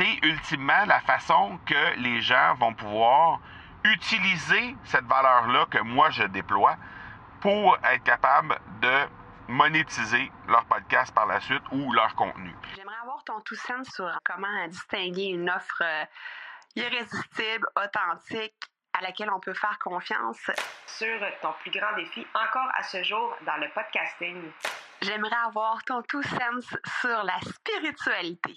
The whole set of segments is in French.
c'est ultimement la façon que les gens vont pouvoir utiliser cette valeur-là que moi je déploie pour être capable de monétiser leur podcast par la suite ou leur contenu. J'aimerais avoir ton tout sens sur comment distinguer une offre euh, irrésistible, authentique, à laquelle on peut faire confiance. Sur ton plus grand défi encore à ce jour dans le podcasting. J'aimerais avoir ton tout sens sur la spiritualité.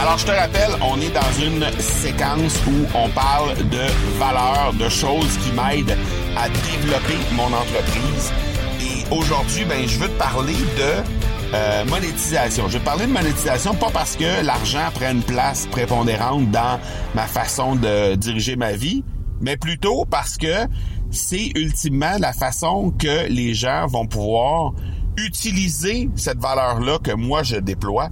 Alors, je te rappelle, on est dans une séquence où on parle de valeurs, de choses qui m'aident à développer mon entreprise. Et aujourd'hui, ben, je veux te parler de euh, monétisation. Je vais te parler de monétisation pas parce que l'argent prend une place prépondérante dans ma façon de diriger ma vie, mais plutôt parce que c'est ultimement la façon que les gens vont pouvoir utiliser cette valeur-là que moi je déploie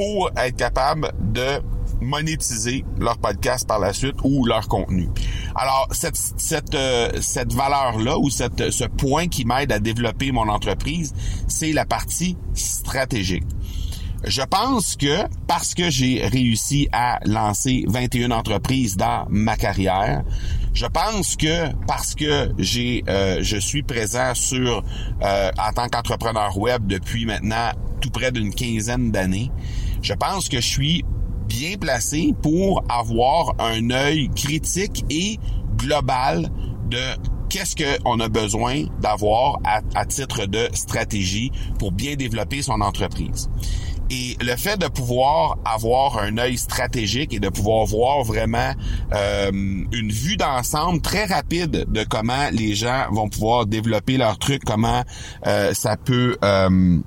pour être capable de monétiser leur podcast par la suite ou leur contenu. Alors cette cette euh, cette valeur là ou cette ce point qui m'aide à développer mon entreprise, c'est la partie stratégique. Je pense que parce que j'ai réussi à lancer 21 entreprises dans ma carrière, je pense que parce que j'ai euh, je suis présent sur euh, en tant qu'entrepreneur web depuis maintenant tout près d'une quinzaine d'années, je pense que je suis bien placé pour avoir un œil critique et global de qu'est-ce qu'on a besoin d'avoir à, titre de stratégie pour bien développer son entreprise. Et le fait de pouvoir avoir un œil stratégique et de pouvoir voir vraiment euh, une vue d'ensemble très rapide de comment les gens vont pouvoir développer leur truc, comment euh, ça peut euh,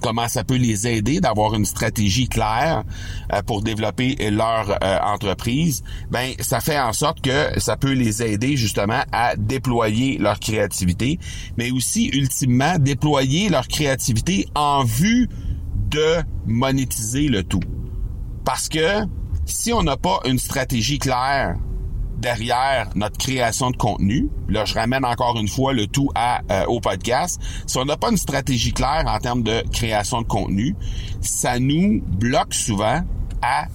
comment ça peut les aider d'avoir une stratégie claire euh, pour développer leur euh, entreprise, ben ça fait en sorte que ça peut les aider justement à déployer leur créativité, mais aussi ultimement déployer leur créativité en vue de monétiser le tout. Parce que si on n'a pas une stratégie claire derrière notre création de contenu. Là, je ramène encore une fois le tout euh, au podcast. Si on n'a pas une stratégie claire en termes de création de contenu, ça nous bloque souvent à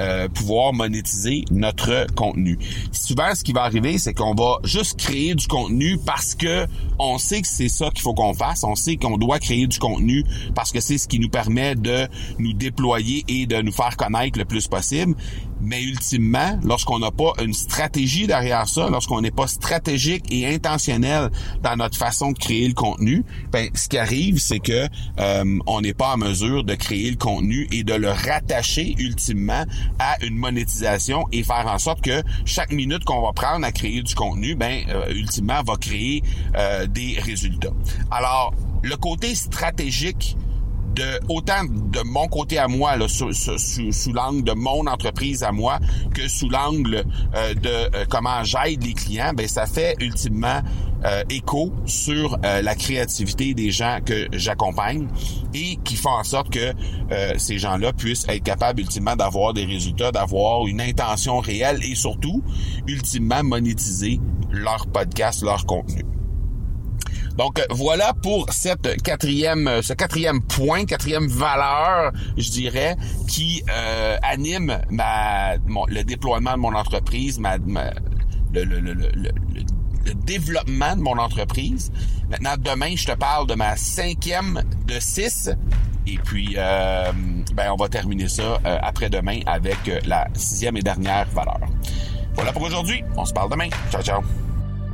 euh, pouvoir monétiser notre contenu. Souvent, ce qui va arriver, c'est qu'on va juste créer du contenu parce que on sait que c'est ça qu'il faut qu'on fasse. On sait qu'on doit créer du contenu parce que c'est ce qui nous permet de nous déployer et de nous faire connaître le plus possible. Mais ultimement, lorsqu'on n'a pas une stratégie derrière ça, lorsqu'on n'est pas stratégique et intentionnel dans notre façon de créer le contenu, ben ce qui arrive, c'est que euh, on n'est pas en mesure de créer le contenu et de le rattacher ultimement à une monétisation et faire en sorte que chaque minute qu'on va prendre à créer du contenu, ben euh, ultimement va créer euh, des résultats. Alors le côté stratégique de autant de mon côté à moi, là, sous, l'angle de mon entreprise à moi, que sous l'angle euh, de euh, comment j'aide les clients, ben ça fait ultimement euh, écho sur la créativité des gens que j'accompagne et qui font en sorte que ces gens-là puissent être capables ultimement d'avoir des résultats, d'avoir une intention réelle et surtout ultimement monétiser leur podcast, leur contenu. Donc voilà pour cette quatrième, euh, ce quatrième point, quatrième valeur, je dirais, qui euh, anime ma, le déploiement de mon entreprise, ma, le, le, le, le, développement de mon entreprise. Maintenant, demain, je te parle de ma cinquième de six. Et puis, euh, ben, on va terminer ça après-demain avec la sixième et dernière valeur. Voilà pour aujourd'hui. On se parle demain. Ciao, ciao.